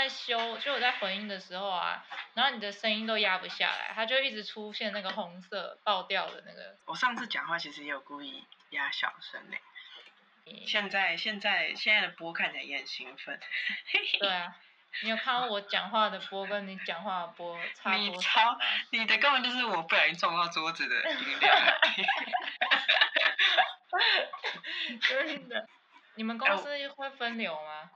在修，就我在混音的时候啊，然后你的声音都压不下来，它就一直出现那个红色爆掉的那个。我上次讲话其实也有故意压小声呢。嗯现在现在现在的波看起来也很兴奋。对啊，你有看到我讲话的波跟你讲话的波差你多超少吗？你的根本就是我不小心撞到桌子的音量。真的。你们公司会分流吗？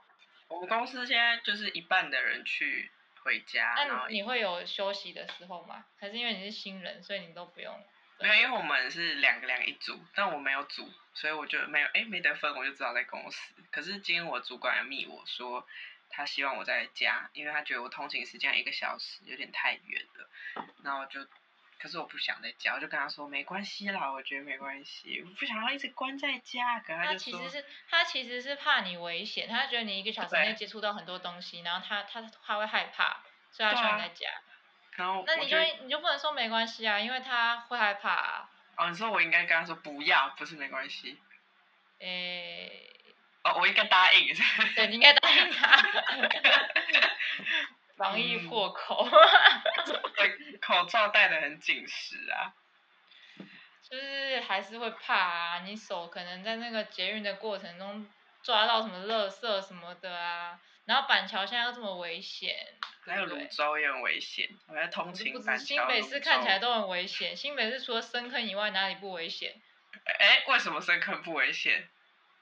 我们公司现在就是一半的人去回家，那你会有休息的时候吗？还是因为你是新人，所以你都不用？没有，因为我们是两个两个一组，但我没有组，所以我就没有哎没得分，我就只好在公司。可是今天我主管有密我说，他希望我在家，因为他觉得我通勤时间一个小时有点太远了，然后我就，可是我不想在家，我就跟他说没关系啦，我觉得没关系，我不想要一直关在家。可他就说其实是他其实是怕你危险，他觉得你一个小时内接触到很多东西，然后他他他会害怕，所以他对啊希望你在家。然后那你就你就不能说没关系啊，因为他会害怕、啊。哦，你说我应该跟他说不要，不是没关系。诶、哦，我应该答应。对，你应该答应他。防疫嗯破口，对，口罩戴的很紧实啊。就是还是会怕啊。你手可能在那个捷运的过程中抓到什么垃圾什么的啊，然后板桥现在又这么危险，还有泸州也很危险，我在通勤板桥。新北市看起来都很危险，新北市除了深坑以外哪里不危险？哎，为什么深坑不危险？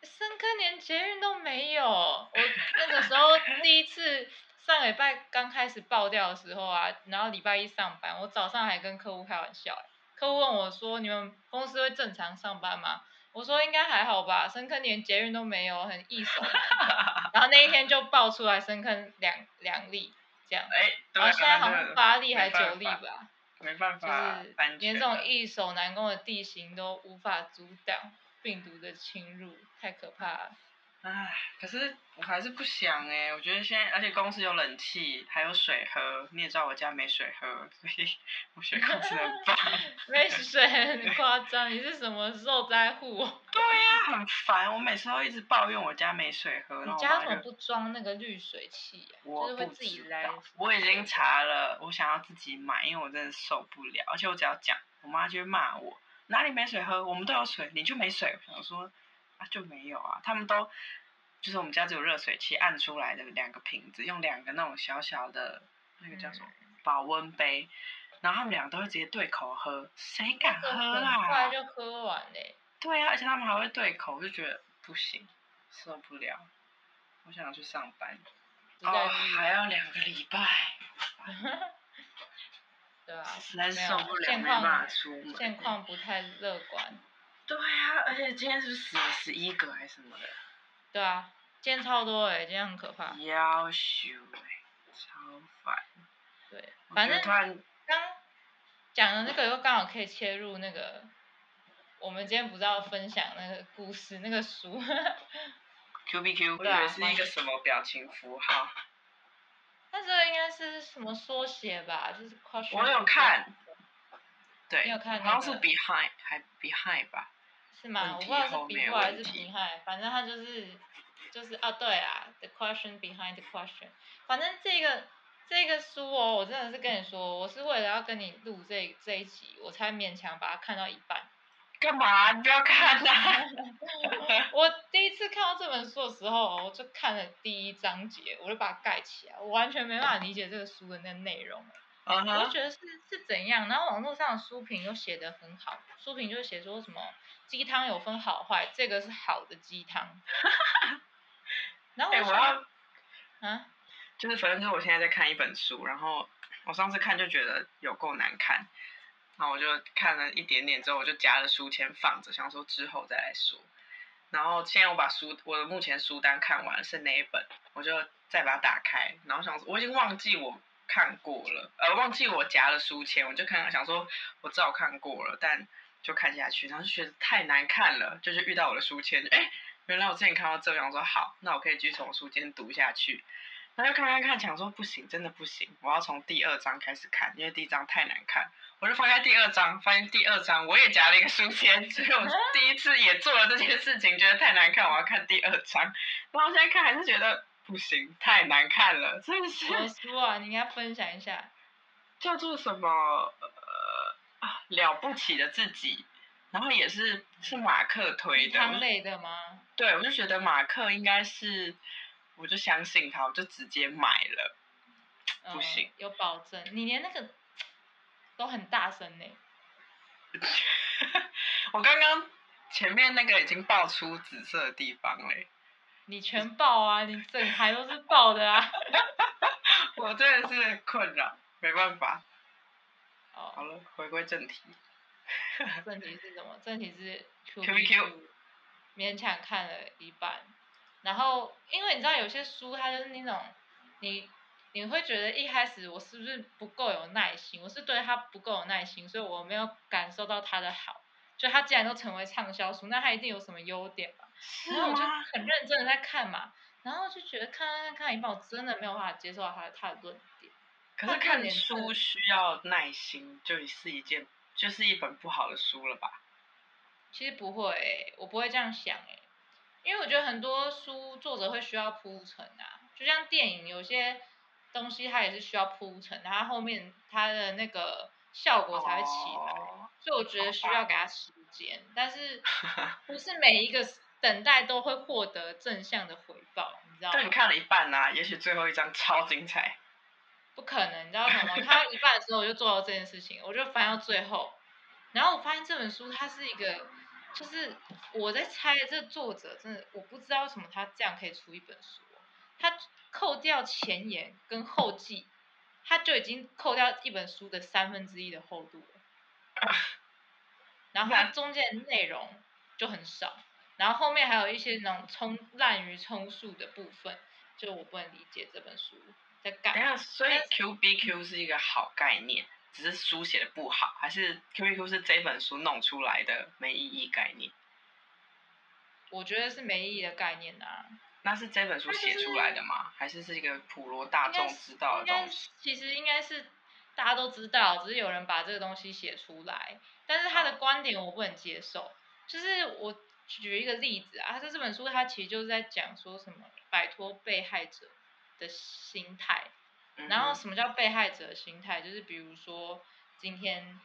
深坑连捷运都没有。我那个时候第一次上个礼拜刚开始爆掉的时候啊，然后礼拜一上班，我早上还跟客户开玩笑、欸，客户问我说：“你们公司会正常上班吗？”我说：“应该还好吧，深坑连捷运都没有，很易手。”然后那一天就爆出来深坑两两例这样，哎，然后现在好像八例还九例法吧。没办法就是搬连这种易守难攻的地形都无法阻挡病毒的侵入，太可怕了。唉，可是我还是不想哎，我觉得现在，而且公司有冷气，还有水喝，你也知道我家没水喝，所以我觉得公司很棒。没水很夸张，你是什么受灾户？对呀、很烦，我每次都一直抱怨我家没水喝，然你家怎么不装那个滤水器、啊？我就是会不知自己来道。我已经查了，我想要自己买，因为我真的受不了。而且我只要讲，我妈就会骂我，哪里没水喝？我们都有水，你就没水。我想说啊，就没有啊。他们都就是我们家只有热水器按出来的两个瓶子，用两个那种小小的那个叫什么保温杯，然后他们俩都会直接对口喝，谁敢喝啦？快就喝完嘞、对啊，而且他们还会对口，我就觉得不行，受不了。我想去上班。哦，还要两个礼拜，对啊，实在受不了，现没办法况出门。现况不太乐观。对啊，而且今天是不是死了十一个还是什么的？对啊，今天超多哎、今天很可怕。要修哎，超烦。对，反正刚讲的那个又刚好可以切入那个，我们今天不是要分享那个故事那个书，Q B Q，我以为是一个什么表情符号。那这个应该是什么缩写吧？就是 question。我有看。对，你有看好像是 behind 还 behind 吧？是吗？我不知道是 before 还是 behind，反正他就是就是啊，对啊，the question behind the question。反正这个这个书哦，我真的是跟你说，我是为了要跟你录这这一集，我才勉强把它看到一半。干嘛？你不要看啊！我第一次看到这本书的时候，我就看了第一章节，我就把它盖起来，我完全没办法理解这个书的那个内容。我就觉得是是怎样，然后网络上的书评又写的很好，书评就写说什么鸡汤有分好坏，这个是好的鸡汤。然后哎、我要啊，就是反正就是我现在在看一本书，然后我上次看就觉得有够难看，然后我就看了一点点之后，我就夹了书签放着，想说之后再来说。然后现在我把书我的目前书单看完了是哪一本，我就再把它打开，然后想说我已经忘记我看过了，呃，忘记我夹了书签，我就看想说我知道看过了，但就看下去，然后就觉得太难看了，就是遇到我的书签，哎，原来我之前看到这，样说好，那我可以继续从书签读下去。然后就看看看，想说不行，真的不行，我要从第二章开始看，因为第一章太难看。我就翻开第二章，发现第二章我也夹了一个书签，所以我第一次也做了这件事情，觉得太难看，我要看第二章。然后现在看还是觉得不行，太难看了，真的是书啊？你应该分享一下。叫做什么呃啊了不起的自己，然后也是是马克推的，我汤类的吗？对我就觉得马克应该是，我就相信他，我就直接买了。不嗯行有保证。你连那个都很大声呢。我刚刚前面那个已经爆出紫色的地方嘞，你全爆啊！你整台都是爆的啊！我真的是困扰，没办法。好哦，了，回归正题。正题是什么？正题是 Q QBQ 勉强看了一半，然后因为你知道有些书它就是那种你你会觉得一开始我是不是不够有耐心，我是对它不够有耐心，所以我没有感受到它的好。就它既然都成为畅销书，那它一定有什么优点吧？是然后我就？很认真的在看嘛，然后就觉得看看看看一半，我真的没有办法接受他的他的论点。可是看书需要耐心，就是一件，就是一本不好的书了吧？其实不会欸、我不会这样想哎、因为我觉得很多书作者会需要铺陈啊，就像电影有些东西它也是需要铺陈，它后面它的那个效果才会起来，哦所以我觉得需要给它时间，但是 不是每一个等待都会获得正向的回报，你知道吗？但你看了一半呐、也许最后一章超精彩。不可能，你知道什么？看到一半的时候我就做到这件事情，我就翻到最后，然后我发现这本书它是一个，就是我在猜这个作者真的我不知道为什么他这样可以出一本书，他扣掉前言跟后记，他就已经扣掉一本书的三分之一的厚度了，然后它中间的内容就很少，然后后面还有一些那种充滥竽充数的部分，就我不能理解这本书在干嘛。等下，所以 Q B Q 是一个好概念，只是书写的不好，还是 Q B Q 是这本书弄出来的没意义概念？我觉得是没意义的概念啊，那是这本书写出来的吗？还是是一个普罗大众知道的东西？其实应该是大家都知道，只是有人把这个东西写出来，但是他的观点我不能接受。就是我举一个例子啊，他这本书他其实就是在讲说什么摆脱被害者的心态，然后什么叫被害者的心态？就是比如说今天，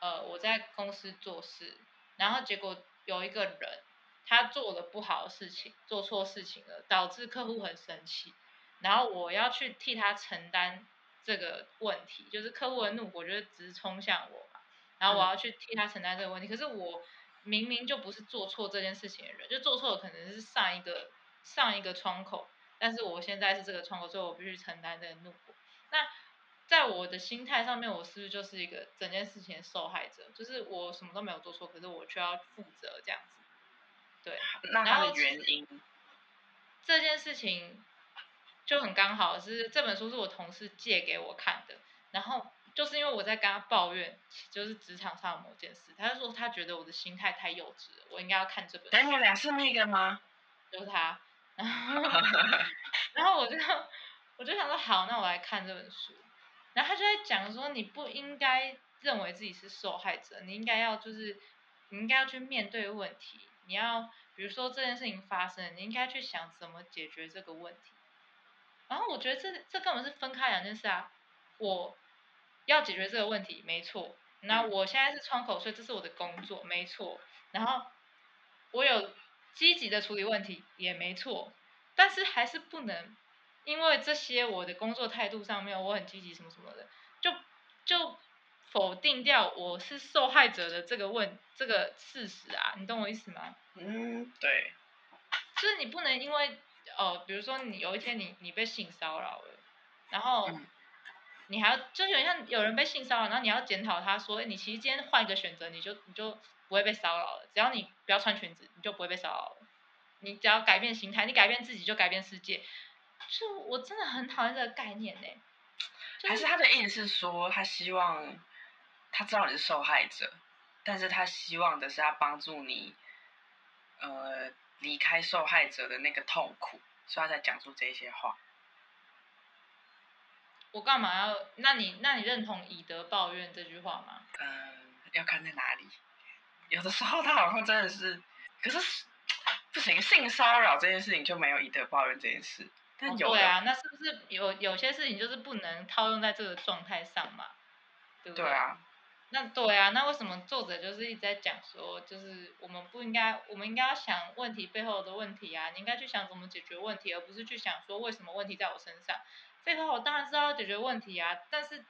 呃，我在公司做事，然后结果有一个人他做了不好的事情，做错事情了，导致客户很生气，然后我要去替他承担这个问题，就是客户的怒火就是直冲向我嘛，然后我要去替他承担这个问题，可是我明明就不是做错这件事情的人，就做错的可能是上一个上一个窗口，但是我现在是这个窗口，所以我必须承担这个怒火。那在我的心态上面，我是不是就是一个整件事情的受害者？就是我什么都没有做错，可是我却要负责这样子。对，那它的原因，这件事情就很刚好是这本书是我同事借给我看的，然后就是因为我在跟他抱怨，就是职场上的某件事，他就说他觉得我的心态太幼稚了，我应该要看这本书。等你俩是那个吗？就是他，然后 然后我就我就想说好，那我来看这本书，然后他就在讲说你不应该认为自己是受害者，你应该要就是你应该要去面对问题，你要比如说这件事情发生了，你应该去想怎么解决这个问题。然后我觉得这这根本是分开两件事啊，我要解决这个问题没错，那嗯。我现在是窗口，所以这是我的工作没错，然后我有积极的处理问题也没错，但是还是不能因为这些我的工作态度上面我很积极什么什么的，就就否定掉我是受害者的这个问这个事实啊，你懂我意思吗？嗯，对，就是你不能因为哦，比如说你有一天你你被性骚扰了，然后嗯你还要就有点像有人被性骚扰，然后你要检讨他说，你其实今天换一个选择，你就你就不会被骚扰了，只要你不要穿裙子，你就不会被骚扰了。你只要改变心态，你改变自己就改变世界。就我真的很讨厌这个概念呢、就还是他的意思是说，他希望他知道你是受害者，但是他希望的是他帮助你，呃，离开受害者的那个痛苦，所以他才讲出这些话。我干嘛要？那你那你认同以德报怨这句话吗？嗯，要看在哪里。有的时候他好像真的是，可是不行，性骚扰这件事情就没有以德报怨这件事，但有的对啊，那是不是有有些事情就是不能套用在这个状态上嘛？对不对啊，那对啊，那为什么作者就是一直在讲说，就是我们不应该，我们应该要想问题背后的问题啊，你应该去想怎么解决问题，而不是去想说为什么问题在我身上。废话，我当然知道要解决问题啊，但是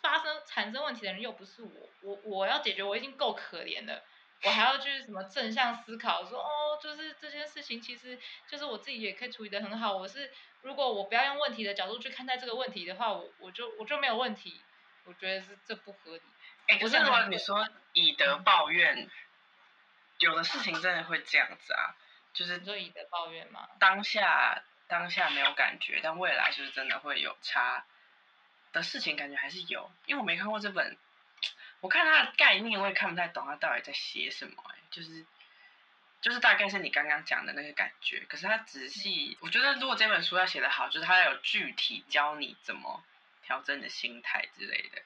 发生产生问题的人又不是我，我我要解决我已经够可怜了，我还要去什么正向思考，说哦，就是这件事情其实就是我自己也可以处理的很好。我是如果我不要用问题的角度去看待这个问题的话，我我就我就没有问题。我觉得是这不合理。哎、可是如果你说以德报怨，有的事情真的会这样子啊，就是你说以德报怨吗？当下当下没有感觉，但未来就是真的会有差的事情，感觉还是有。因为我没看过这本，我看它的概念，我也看不太懂它到底在写什么、哎，就是就是大概是你刚刚讲的那个感觉。可是它仔细，我觉得如果这本书要写得好，就是它要有具体教你怎么调整你的心态之类的。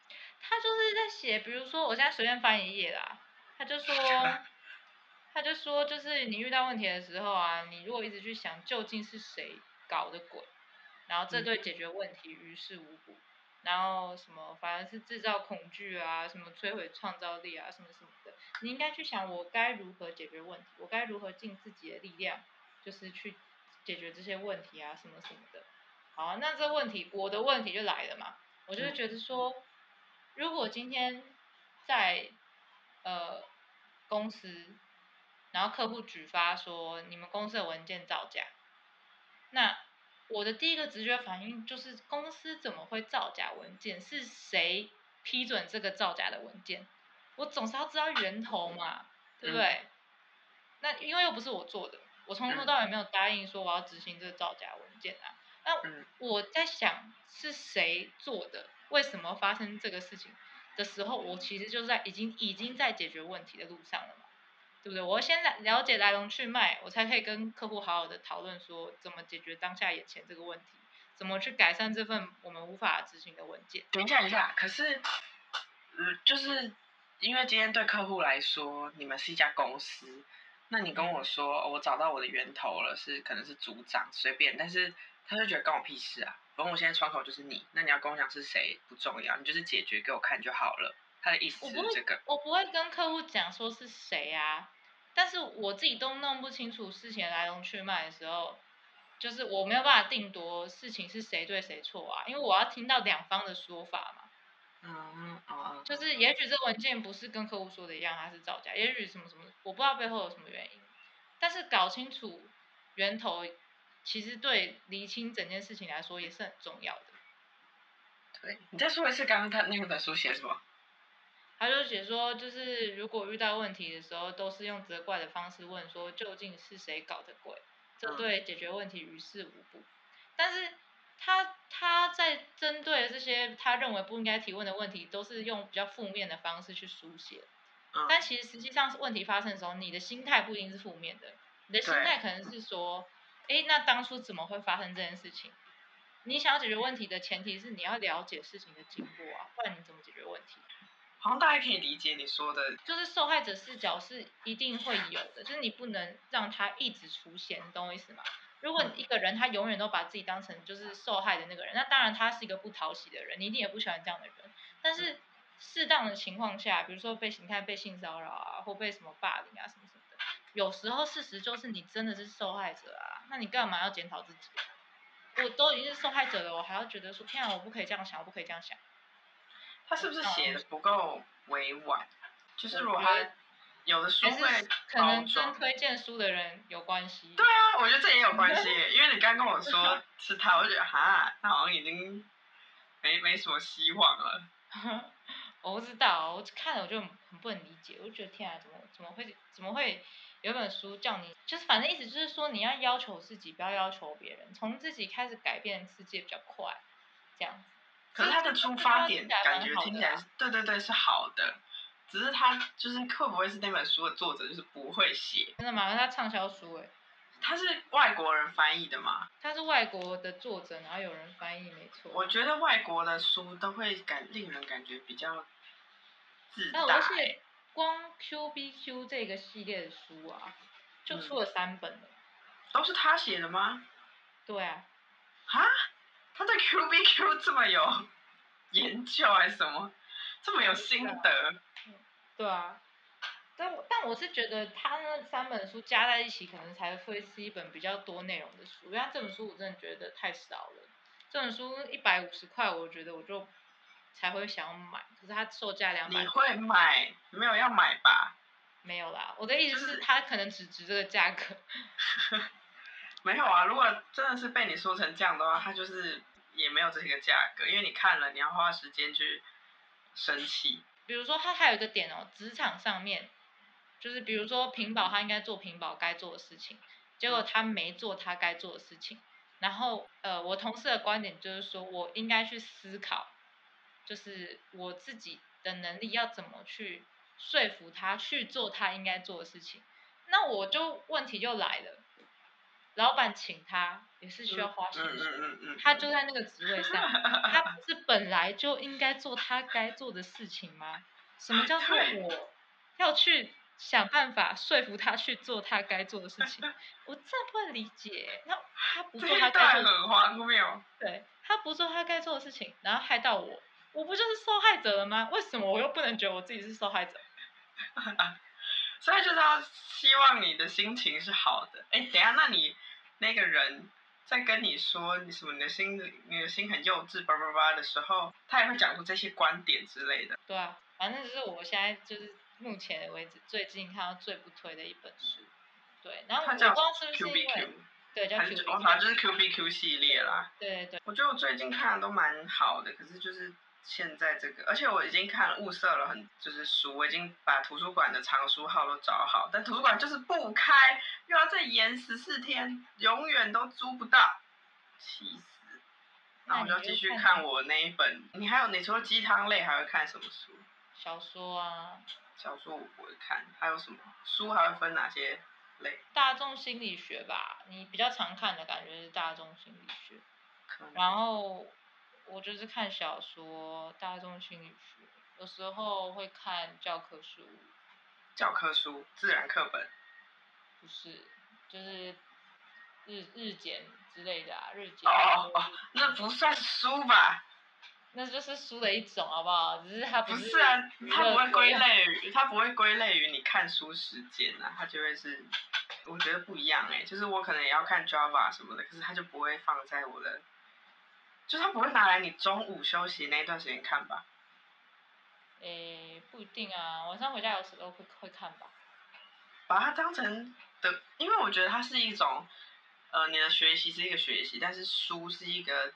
他就是在写，比如说我现在随便翻一页啦，他就说，他就说，就是你遇到问题的时候啊，你如果一直去想究竟是谁搞的鬼，然后这嗯对解决问题于事无补，然后什么反而是制造恐惧啊，什么摧毁创造力啊，什么什么的，你应该去想我该如何解决问题，我该如何尽自己的力量，就是去解决这些问题啊，什么什么的。好，那这问题我的问题就来了嘛，我就会嗯觉得说。如果今天在呃公司，然后客户举发说你们公司的文件造假，那我的第一个直觉反应就是公司怎么会造假文件？是谁批准这个造假的文件？我总是要知道源头嘛，对不对？那因为又不是我做的，我从头嗯到尾没有答应说我要执行这个造假文件啊。那嗯我在想是谁做的，为什么发生这个事情的时候，我其实就在已经已经在解决问题的路上了嘛，对不对？我要先来了解来龙去脉，我才可以跟客户好好的讨论说怎么解决当下眼前这个问题，怎么去改善这份我们无法执行的文件。等一下，等一下，可是，嗯，就是因为今天对客户来说，你们是一家公司，那你跟我说、哦我找到我的源头了，是可能是组长随便，但是他就觉得关我屁事啊，反正我现在窗口就是你，那你要跟我讲是谁不重要，你就是解决给我看就好了。他的意思这个，我不会跟客户讲说是谁啊，但是我自己都弄不清楚事情的来龙去脉的时候，就是我没有办法定夺事情是谁对谁错啊，因为我要听到两方的说法嘛。嗯哦，就是也许这文件不是跟客户说的一样，它是造假，也许什么什么，我不知道背后有什么原因，但是搞清楚源头，其实对厘清整件事情来说也是很重要的。对，你再说一次刚刚他那本书写什么？他就写说，就是如果遇到问题的时候，都是用责怪的方式问说究竟是谁搞的鬼，这嗯对解决问题于事无补。但是他他在针对这些他认为不应该提问的问题，都是用比较负面的方式去书写。嗯但其实实际上是问题发生的时候，你的心态不一定是负面的，你的心态可能是说，诶，那当初怎么会发生这件事情？你想要解决问题的前提是你要了解事情的经过啊，不然你怎么解决问题？好像大家可以理解你说的，就是受害者视角是一定会有的，就是你不能让他一直出现，你懂我意思吗？如果一个人他永远都把自己当成就是受害的那个人，那当然他是一个不讨喜的人，你一定也不喜欢这样的人。但是适当的情况下，比如说被你看被性骚扰啊，或被什么霸凌啊什么什么的，有时候事实就是你真的是受害者啊，那你干嘛要检讨自己？我都已经是受害者了，我还要觉得说天啊，我不可以这样想，我不可以这样想。他是不是写的不够委婉？就是我如果他有的书还会可能跟。推荐书的人有关系。对啊，我觉得这也有关系，因为你刚跟我说是他，我就觉得哈，他好像已经没没什么希望了。我不知道，我看了我就很很不能理解，我就觉得天啊，怎么怎么会怎么会有一本书叫你，就是反正意思就是说你要要求自己，不要要求别人，从自己开始改变世界比较快，这样子。可是他的出发点感觉听起来对对对，是好的，只是他就是会不会是那本书的作者就是不会写？真的吗？他畅销书哎，他是外国人翻译的嘛？他是外国的作者，然后有人翻译，没错。我觉得外国的书都会感令人感觉比较自那大欸。而且光 Q B Q 这个系列的书啊，就嗯出了三本了。都是他写的吗？对啊，啊？他对 Q B Q 这么有研究还是什么？这么有心得？对啊。但但我是觉得他那三本书加在一起，可能才会是一本比较多内容的书。因为他这本书我真的觉得太少了。这本书一百五十块，我觉得我就才会想要买。可是它售价两百。你会买？没有要买吧？没有啦，我的意思是，它可能只值这个价格。没有啊，如果真的是被你说成这样的话，他就是也没有这个价格，因为你看了，你要花时间去生气。比如说，他还有一个点哦，职场上面。就是比如说屏保，他应该做屏保该做的事情，结果他没做他该做的事情。然后呃，我同事的观点就是说，我应该去思考，就是我自己的能力要怎么去说服他去做他应该做的事情。那我就问题就来了，老板请他也是需要花薪水，他就在那个职位上，他不是本来就应该做他该做的事情吗？什么叫做我要去？想办法说服他去做他该做的事情，我真不会理解。那他不做他该做的，很荒谬。对他不做他该做的事情，然后害到我，我不就是受害者了吗？为什么我又不能觉得我自己是受害者？所以就是要希望你的心情是好的。哎，等下，那你那个人在跟你说你什么你的心你的心很幼稚叭叭叭的时候，他也会讲出这些观点之类的。对啊，反正就是我现在就是。目前为止，最近看到最不推的一本书，对，然后我不知道是不是因为，对，叫 Q，我反正就是 Q B Q 系列啦。对对。我觉得我最近看的都蛮好的，可是就是现在这个，而且我已经看物色了很就是书，我已经把图书馆的藏书号都找好，但图书馆就是不开，又要再延十四天，永远都租不到，气死！那我就继续看我那一本。你还有你除了鸡汤类还会看什么书？小说啊。小说我不会看，还有什么书还会分哪些类？大众心理学吧，你比较常看的感觉是大众心理学。然后我就是看小说，大众心理学，有时候会看教科书。教科书，自然课本。不是，就是日日检之类的啊，日检。哦哦，那不算书吧？那就是书的一种，好不好？只是它不是啊，它不会归类于，它不会归类于你看书时间啊，它就会是，我觉得不一样哎，就是我可能也要看 Java 什么的，可是它就不会放在我的，就他不会拿来你中午休息那一段时间看吧？诶，不一定啊，晚上回家有时候会会看吧。把它当成的，因为我觉得它是一种，呃，你的学习是一个学习，但是书是一个。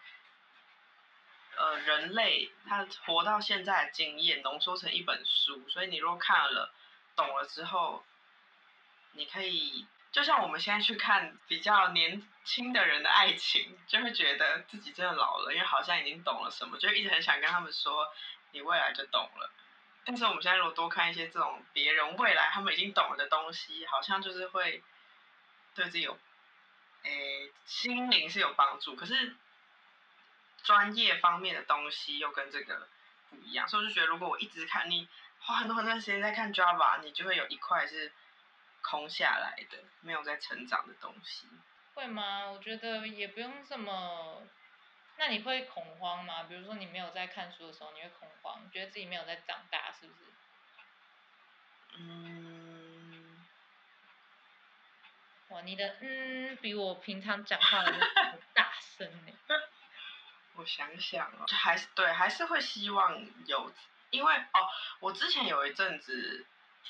呃，人类他活到现在的经验浓缩成一本书，所以你如果看了懂了之后，你可以就像我们现在去看比较年轻的人的爱情，就会觉得自己真的老了，因为好像已经懂了什么，就一直很想跟他们说，你未来就懂了。但是我们现在如果多看一些这种别人未来他们已经懂了的东西，好像就是会对自己有诶心灵是有帮助，可是。专业方面的东西又跟这个不一样，所以我就觉得，如果我一直看你花很多很多时间在看 Java，你就会有一块是空下来的，没有在成长的东西。会吗？我觉得也不用这么。那你会恐慌吗？比如说你没有在看书的时候，你会恐慌，觉得自己没有在长大，是不是？嗯。哇，你的嗯比我平常讲话的 大声呢。我想想哦，还是对，还是会希望有，因为哦，我之前有一阵子，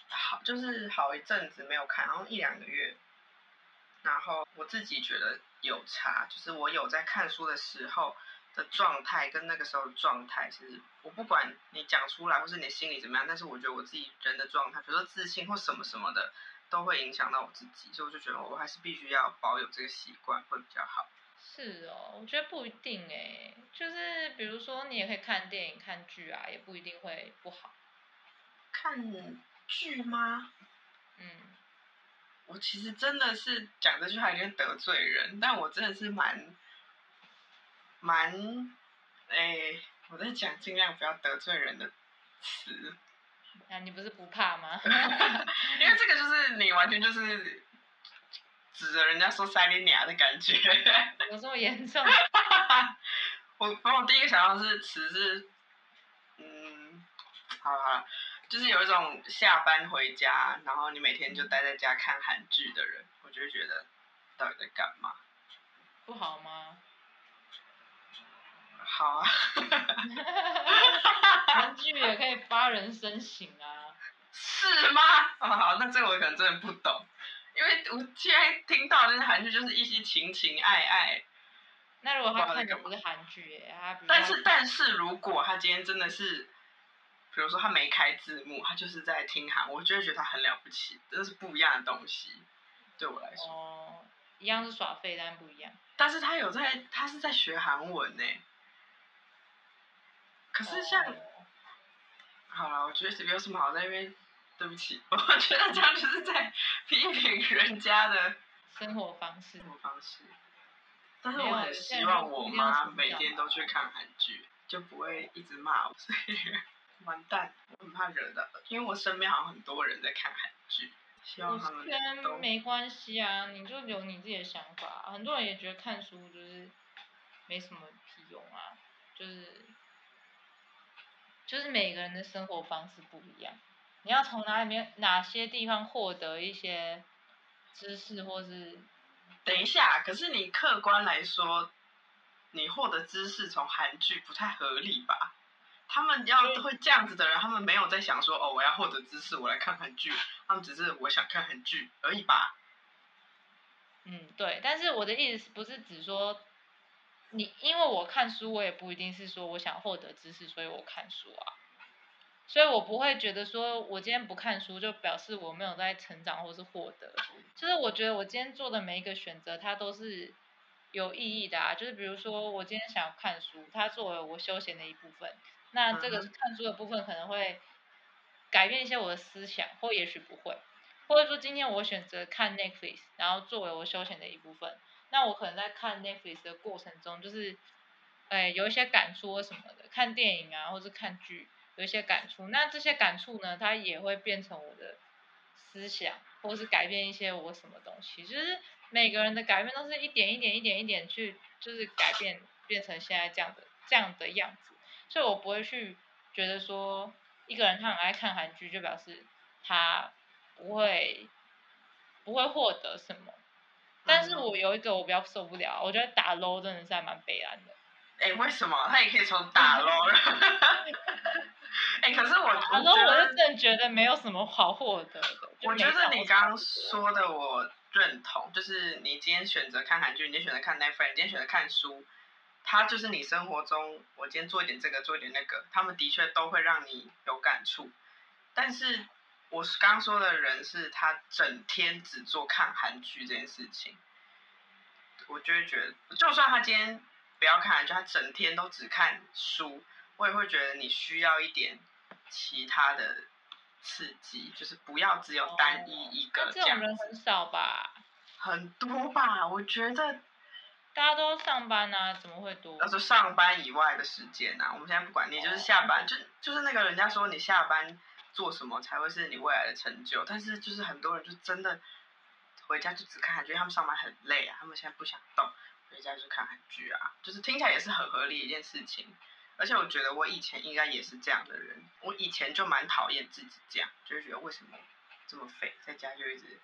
好，就是好一阵子没有看，然后一两个月，然后我自己觉得有差，就是我有在看书的时候的状态跟那个时候的状态，其实我不管你讲出来或是你心里怎么样，但是我觉得我自己人的状态，比如说自信或什么什么的，都会影响到我自己，所以我就觉得我还是必须要保有这个习惯会比较好。是哦，我觉得不一定哎，就是比如说你也可以看电影、看剧啊，也不一定会不好。看剧吗？嗯，我其实真的是讲这句话有点得罪人，但我真的是蛮蛮哎，我在讲尽量不要得罪人的词。啊，你不是不怕吗？因为这个就是你完全就是。指着人家说塞你娘的感觉。有这么严重？我我第一个想到是词是，嗯，好了好了，就是有一种下班回家，然后你每天就待在家看韩剧的人，我就会觉得到底在干嘛？不好吗？好啊 韩剧也可以发人深省啊。是吗？哦，好，那这个我可能真的不懂，因为我现在听到那些韩剧就是一些情情爱爱。那如果他看的不是韩剧，耶，他但是但是如果他今天真的是，比如说他没开字幕，他就是在听韩，我就会觉得他很了不起，这是不一样的东西，对我来说。哦，一样是耍废，但不一样。但是他有在，他是在学韩文呢。可是像，哦好了，我觉得有什么好在那边，对不起，我觉得这样就是在批评人家的生活方式生，活方式。但是我很希望我妈每天都去看韩剧，就不会一直骂我，所 以完蛋，我很怕惹到，因为我身边好像很多人在看韩剧，希望他们都没关系啊，你就有你自己的想法。很多人也觉得看书就是没什么屁用啊，就是就是每个人的生活方式不一样，你要从哪里面哪些地方获得一些知识，或是等一下，可是你客观来说，你获得知识从韩剧不太合理吧？他们要会这样子的人，他们没有在想说哦，我要获得知识，我来看韩剧，他们只是我想看韩剧而已吧？嗯对。但是我的意思不是指说你，因为我看书，我也不一定是说我想获得知识，所以我看书啊。所以我不会觉得说我今天不看书就表示我没有在成长或是获得，就是我觉得我今天做的每一个选择，它都是有意义的啊。就是比如说我今天想要看书，它作为我休闲的一部分，那这个看书的部分可能会改变一些我的思想，或也许不会，或者说今天我选择看 Netflix，然后作为我休闲的一部分，那我可能在看 Netflix 的过程中，就是，哎，有一些感触或什么的，看电影啊，或是看剧，有一些感触。那这些感触呢，它也会变成我的思想，或是改变一些我什么东西。就是每个人的改变都是一点一点、一点一点去，就是改变，变成现在这样的这样的样子。所以我不会去觉得说，一个人他很爱看韩剧，就表示他不会不会获得什么。但是嗯我有一个我比较受不了，我觉得打 low 真的是还蛮悲哀的。哎，为什么他也可以从打 low？？哎，可是我打我 low 我是真的觉得没有什么好获得的。我觉得你刚刚说的我认同，就是你今天选择看韩剧，你今天选择看 Netflix，你今天选择看书，它就是你生活中，我今天做一点这个，做一点那个，他们的确都会让你有感触。但是我刚刚说的人是他整天只做看韩剧这件事情，我就会觉得，就算他今天不要看韩剧，他整天都只看书，我也会觉得你需要一点其他的刺激，就是不要只有单一一个那这种。人很少吧？很多吧，我觉得大家都上班啊，怎么会多？要是上班以外的时间啊，我们现在不管你，就是下班，就就是那个人家说你下班做什么才会是你未来的成就，但是就是很多人就真的回家就只看韩剧，他们上班很累啊，他们现在不想动，回家就看韩剧啊，就是听起来也是很合理一件事情。而且我觉得我以前应该也是这样的人，我以前就蛮讨厌自己这样，就是觉得为什么这么废，在家就一直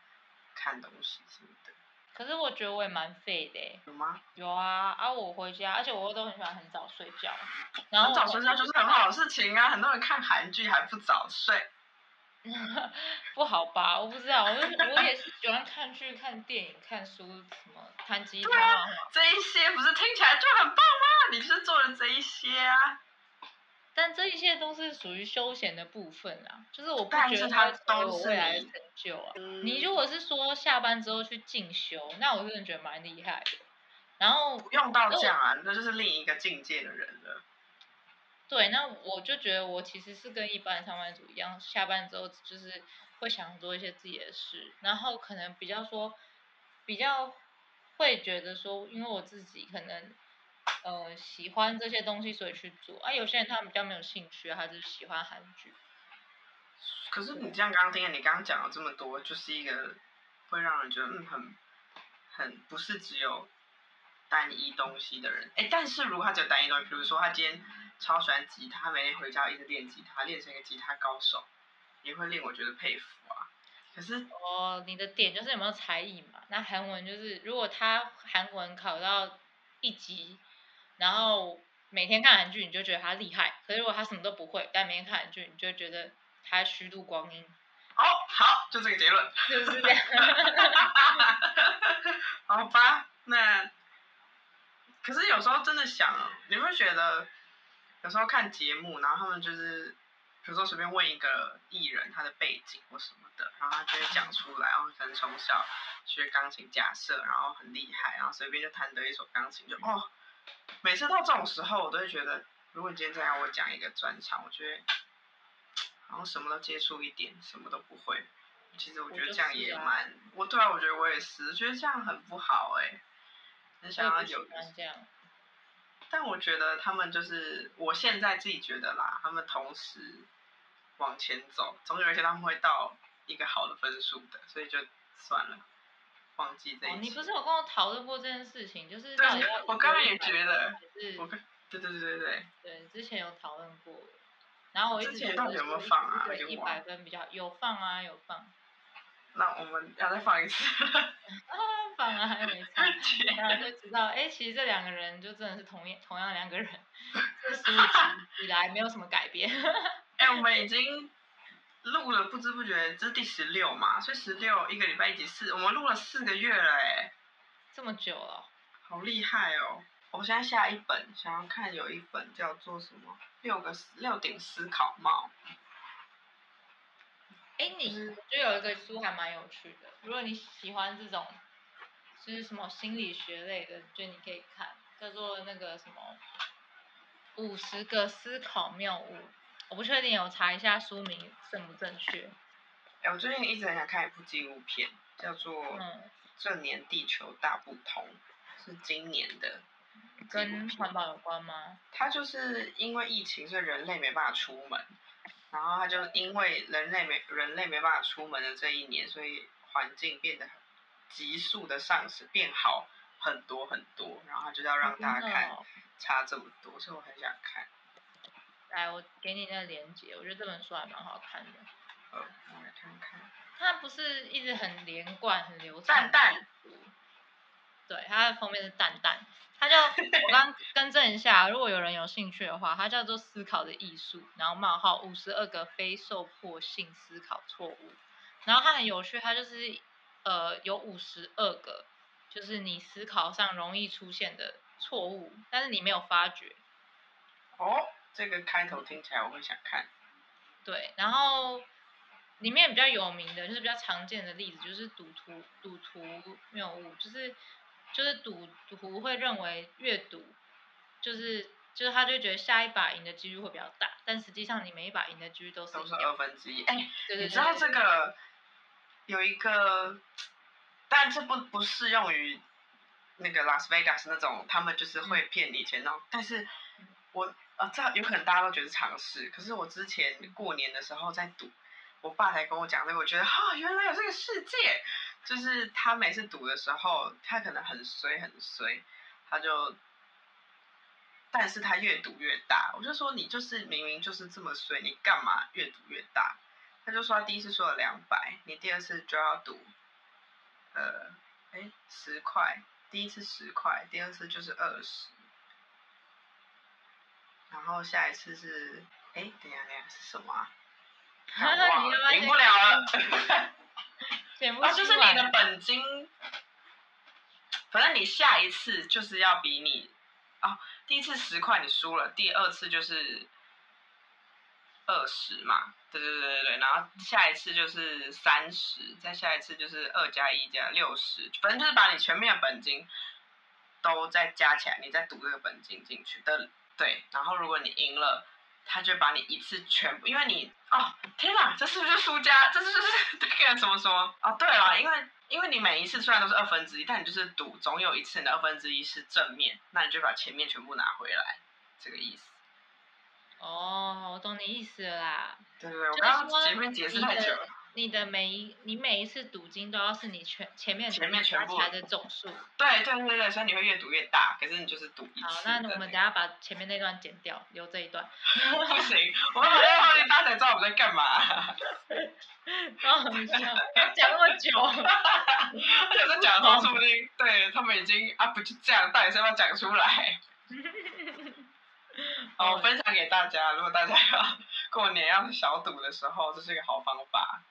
看东西什么的，可是我觉得我也蛮废的欸有吗？有啊啊！我回家，而且我都很喜欢很早睡觉，然后很早睡觉就是很好的事情啊，很多人看韩剧还不早睡。不好吧？我不知道，我我也是喜欢看剧、看电影、看书，什么弹吉他。这一些不是听起来就很棒吗？你就是做了这一些啊，但这一切都是属于休闲的部分啊，就是我不觉得它成为都是未来的成就啊。你你如果是说下班之后去进修，那我真的觉得蛮厉害的。然后不用到这样啊，那就是另一个境界的人了。对，那我就觉得我其实是跟一般上班族一样，下班之后就是会想做一些自己的事，然后可能比较说比较会觉得说，因为我自己可能呃喜欢这些东西，所以去做。啊，有些人他比较没有兴趣，他就是喜欢韩剧。可是你这样刚刚听了，你刚刚讲了这么多，就是一个会让人觉得嗯很很不是只有单一东西的人。哎，但是如果他只有单一东西，比如说他今天超喜欢吉他，他每天回家一直练吉他，练成一个吉他高手，也会令我觉得佩服啊。可是哦，你的点就是有没有才艺嘛？那韩文就是如果他韩文考到一级，然后每天看韩剧，你就觉得他厉害。可是如果他什么都不会，但每天看韩剧，你就觉得他虚度光阴。好，好，就这个结论。就是这样。好吧，那可是有时候真的想，你会觉得有时候看节目，然后他们就是比如说随便问一个艺人他的背景或什么的，然后他就会讲出来，然后可能从小学钢琴，假设然后很厉害，然后随便就弹得一首钢琴，就哦，每次到这种时候，我都会觉得，如果你今天再让我讲一个专场，我觉得好像什么都接触一点，什么都不会。其实我觉得这样也蛮，我对啊，我觉得我也是，觉得这样很不好哎，很想要有这样。但我觉得他们就是，我现在自己觉得啦，他们同时往前走，总有一天他们会到一个好的分数的，所以就算了，忘记这一。你不是有跟我讨论过这件事情？就是对，我刚刚也觉得，是，我对对对对对。对，之前有讨论过，然后我一直觉得有没有放啊？一百分比较有放啊，有放。那我们要再放一次。啊，放啊，还没 唱，大家就知道，哎，其实这两个人就真的是同样同样两个人，这十五集以来没有什么改变。哎，我们已经录了，不知不觉这是第十六嘛，所以十六一个礼拜一集四，我们录了四个月了，哎，这么久了，好厉害哦！我现在下一本，想要看有一本叫做什么六个六顶思考帽。哎，你我觉得有一个书还蛮有趣的，如果你喜欢这种，就是什么心理学类的，就你可以看，叫做那个什么五十个思考妙物。我不确定，我查一下书名正不正确。哎，我最近一直很想看一部纪录片，叫做《这年地球大不同》，是今年的。跟环保有关吗？它就是因为疫情，所以人类没办法出门。然后它就因为人类没人类没办法出门的这一年，所以环境变得急速的上升，变好很多很多。然后它就要让大家看差这么多，所以我很想看。来，我给你那个链接，我觉得这本书还蛮好看的。嗯，我来看看。它不是一直很连贯、很流畅。淡淡。对，它的封面是淡淡。它叫我刚 更正一下，如果有人有兴趣的话，它叫做《思考的艺术》，然后冒号五十二个非受迫性思考错误，然后它很有趣，它就是呃有五十二个，就是你思考上容易出现的错误，但是你没有发觉。哦，这个开头听起来我会想看。对，然后里面比较有名的就是比较常见的例子，就是赌徒赌徒谬误，就是。就是赌徒会认为越赌，就是就是他就觉得下一把赢的几率会比较大，但实际上你每一把赢的几率都是都是二分之一。哎，你知道这个有一个，但这不不适用于那个拉斯维加斯那种，他们就是会骗你钱那种。但是我啊，这有可能大家都觉得尝试，可是我之前过年的时候在赌，我爸才跟我讲这个，我觉得哈，原来有这个世界。就是他每次赌的时候，他可能很衰很衰，他就，但是他越赌越大。我就说你就是明明就是这么衰，你干嘛越赌越大？他就说他第一次输了两百，你第二次就要赌，呃，哎，十块，第一次十块，第二次就是二十，然后下一次是，哎，等下等下是什么？忘赢不了了。啊，就是你的本金，反正你下一次就是要比你，哦，第一次十块你输了，第二次就是二十嘛，对对对对对，然后下一次就是三十，再下一次就是二加一加六十，反正就是把你全面的本金都再加起来，你再赌这个本金进去的，对，然后如果你赢了。他就把你一次全部，因为你哦，天哪，这是不是输家？这是不是 这个人怎么说？哦，对了，因为因为你每一次虽然都是二分之一，但你就是赌，总有一次你的二分之一是正面，那你就把前面全部拿回来，这个意思。哦，我懂你意思了啦。对对对，我刚刚前面解释太久了。你的每一你每一次赌金都要是你全前面前面全部加起来的总数。对对对对，所以你会越赌越大，可是你就是赌一好，那我们等下把前面那段剪掉，留这一段。不行，我们好像大家才知道我们在干嘛。好好笑，讲那么久。而且在讲的时候，说不定对他们已经啊，不就这样，到底是要不要讲出来？好，我分享给大家，如果大家要过年要小赌的时候，这是一个好方法。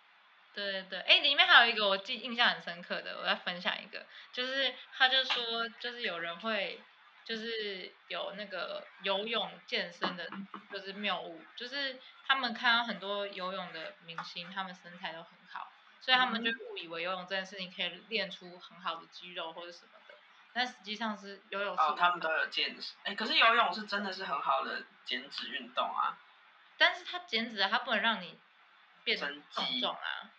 对对对，哎，里面还有一个我记印象很深刻的，我要分享一个，就是他就说，就是有人会，就是有那个游泳健身的，就是谬误，就是他们看到很多游泳的明星，他们身材都很好，所以他们就误以为游泳这件事情可以练出很好的肌肉或者什么的，但实际上是游泳是，哦，他们都有健身，哎，可是游泳是真的是很好的减脂运动啊，但是它减脂啊，它不能让你变增壮肌壮啊。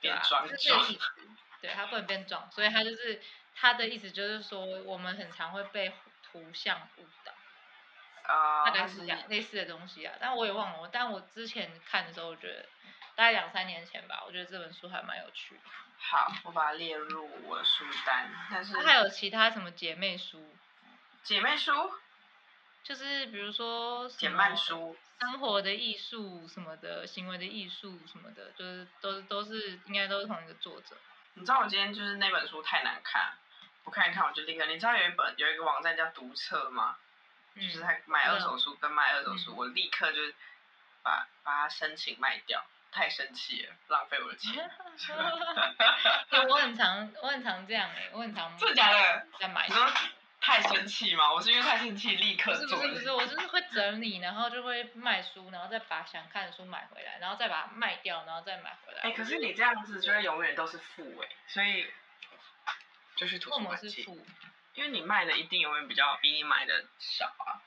变对啊，壮就是这个壮。对，他不能变壮，所以他就是他的意思就是说，我们很常会被图像误导，啊，大概它是是这样类似的东西啊。但我也忘了，我但我之前看的时候，我觉得大概两三年前吧，我觉得这本书还蛮有趣的。好，我把它列入我的书单，但是它还有其他什么姐妹书，姐妹书、就是比如说什简么漫书，生活的艺术什么的，行为的艺术什么的，就是都是都是应该都是同一个作者。你知道我今天就是那本书太难看，我看一看我就立刻。你知道有一本有一个网站叫读册吗？嗯就是他买二手书跟卖二手书，我立刻就把把它申请卖掉，太生气了，浪费我的钱。欸我很常我很常这样哎、我很常真的假的？在买太生气嘛？我是因为太生气立刻不是不做是不是，我就是会整理，然后就会卖书，然后再把想看的书买回来，然后再把它卖掉，然后再买回来。哎、可是你这样子就会永远都是负哎、所以就是图为什么书馆借，是负？因为你卖的一定永远比较比你买的少啊。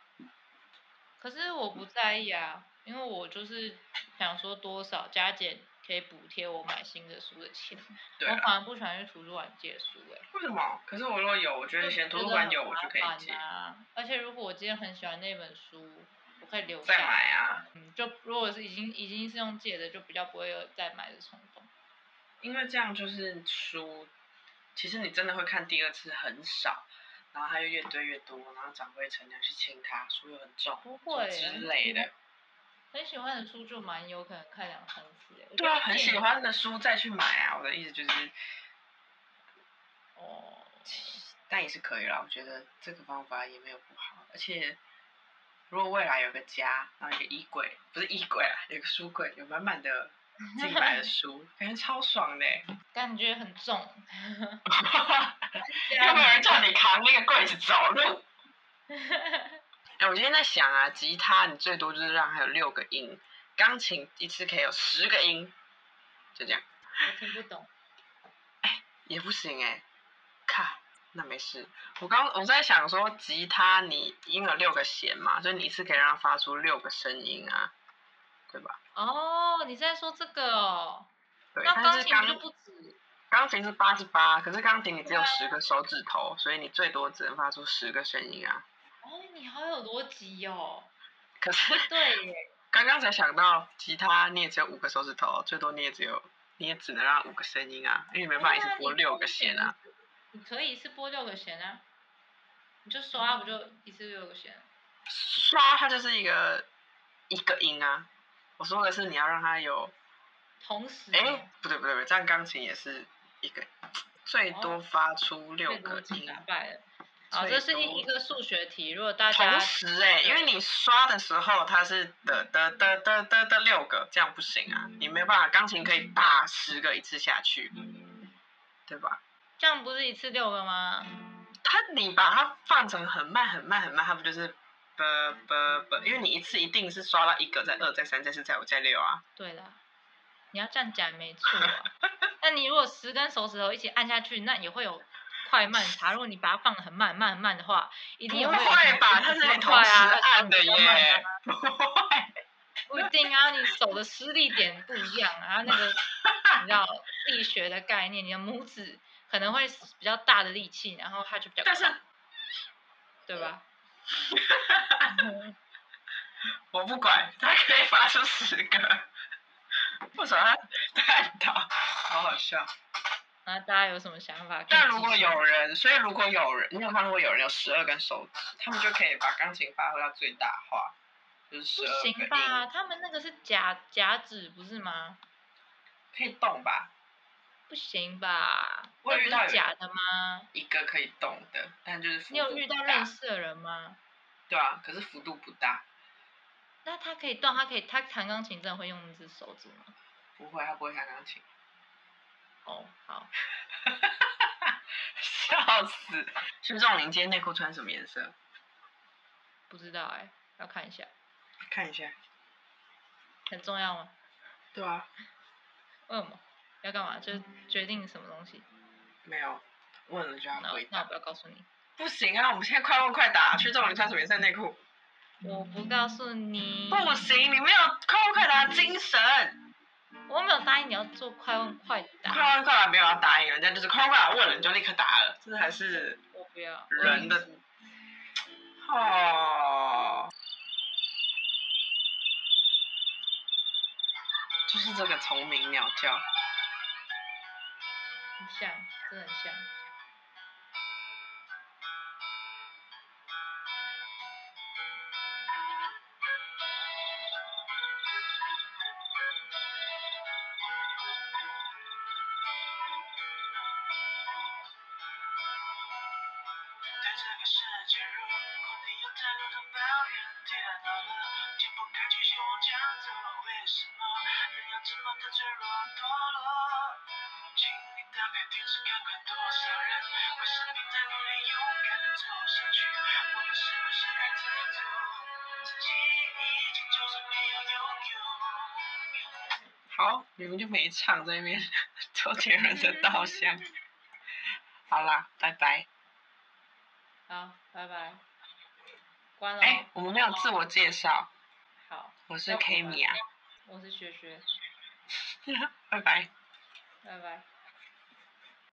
可是我不在意啊，因为我就是想说多少加减可以补贴我买新的书的钱。对啊，我反而不喜欢去图书馆借书哎、为什么？可是我如果有，我觉得以前图书馆有我就可以借，啊。而且如果我今天很喜欢那本书，我可以留下再来。买啊。嗯，就如果是已经已经是用借的，就比较不会有再买的冲动。因为这样就是书，其实你真的会看第二次很少，然后它又越堆越多，然后长灰尘，你要去清它，书又很重，不会之类的。很喜欢的书就蛮有可能看两三次对啊，很喜欢的书再去买啊。我的意思就是，哦，但也是可以啦。我觉得这个方法也没有不好，而且如果未来有个家，然后一个衣柜，不是衣柜啊，有个书柜，有满满的自己买的 书，感觉超爽的欸。感觉很重。有没有人叫你扛那个柜子走路？哎、我今天在想啊，吉他你最多就是让它有六个音，钢琴一次可以有十个音，就这样我听不懂。哎也不行哎、看，那没事。我刚我在想说，吉他你音有六个弦嘛，所以你一次可以让它发出六个声音啊，对吧？哦，你在说这个哦？对，那但是钢琴不就不止？钢琴是八十八，可是钢琴你只有十个手指头，所以你最多只能发出十个声音啊。哦，你好有逻辑哦。可是对耶。刚刚才想到，吉他你也只有五个手指头，最多你也只有，你也只能让五个声音啊，因为你没办法一次拨六个弦啊。。你可以一次拨六个弦啊，你就刷不就一次六个弦？刷它就是一个一个音啊。我说的是你要让它有，同时哎、不对不对不对，这样钢琴也是一个，最多发出六个音。好，这是多一一个数学题，如果大家同时哎、因为你刷的时候它是的的的的的的六个，这样不行啊，你没有办法，钢琴可以打十个一次下去，对吧？这样不是一次六个吗？它你把它放成很慢很慢很慢，它不就是啵啵啵？因为你一次一定是刷到一个，再二，再三，再四，再五，再六啊。对啦，你要这样讲没错啊。那你如果十根手指头一起按下去，那也会有快慢差。如果你把它放的很慢慢慢的话，一定也不会吧？它是比较你同时快啊按的耶，不会。不一定啊，你手的施力点不一样啊，那个你知道力学的概念，你的拇指可能会比较大的力气，然后它就比较但是对吧？我不管，它可以发出十个。不什么要探讨？好好笑。那大家有什么想法？但如果有人，所以如果有人，你有看到过有人有十二根手指，他们就可以把钢琴发挥到最大化，就是十不二吧？他们那个是假假指不是吗？可以动吧？不行吧？我有遇到假的吗？一个可以动的，但就是你有遇到认识的人吗？对啊，可是幅度不大，那他可以动，他可以，他弹钢琴真的会用那只手指吗？不会，他不会弹钢琴，哦，好，笑死！徐仲林今天内裤穿什么颜色？不知道哎、要看一下，看一下。很重要吗？对啊，为什么？要干嘛？就是决定什么东西？没有，问了就要回答。那我那我不要告诉你，不行啊，我们现在快问快答。徐仲林穿什么颜色内裤？我不告诉你。不行，你没有快问快答的精神。我没有答应你要做快问快答，快问快答没有要答应人家，就是快问快答问了你就立刻答了，这还是我不要。人的哦。就是这个虫鸣鸟叫，很像，真的很像。好，你们就没唱在那边周杰伦的稻香。好啦，拜拜。好，拜拜。关了哎、哦。我们没有自我介绍，好，我是要不 K 然米啊，我是学学。拜拜。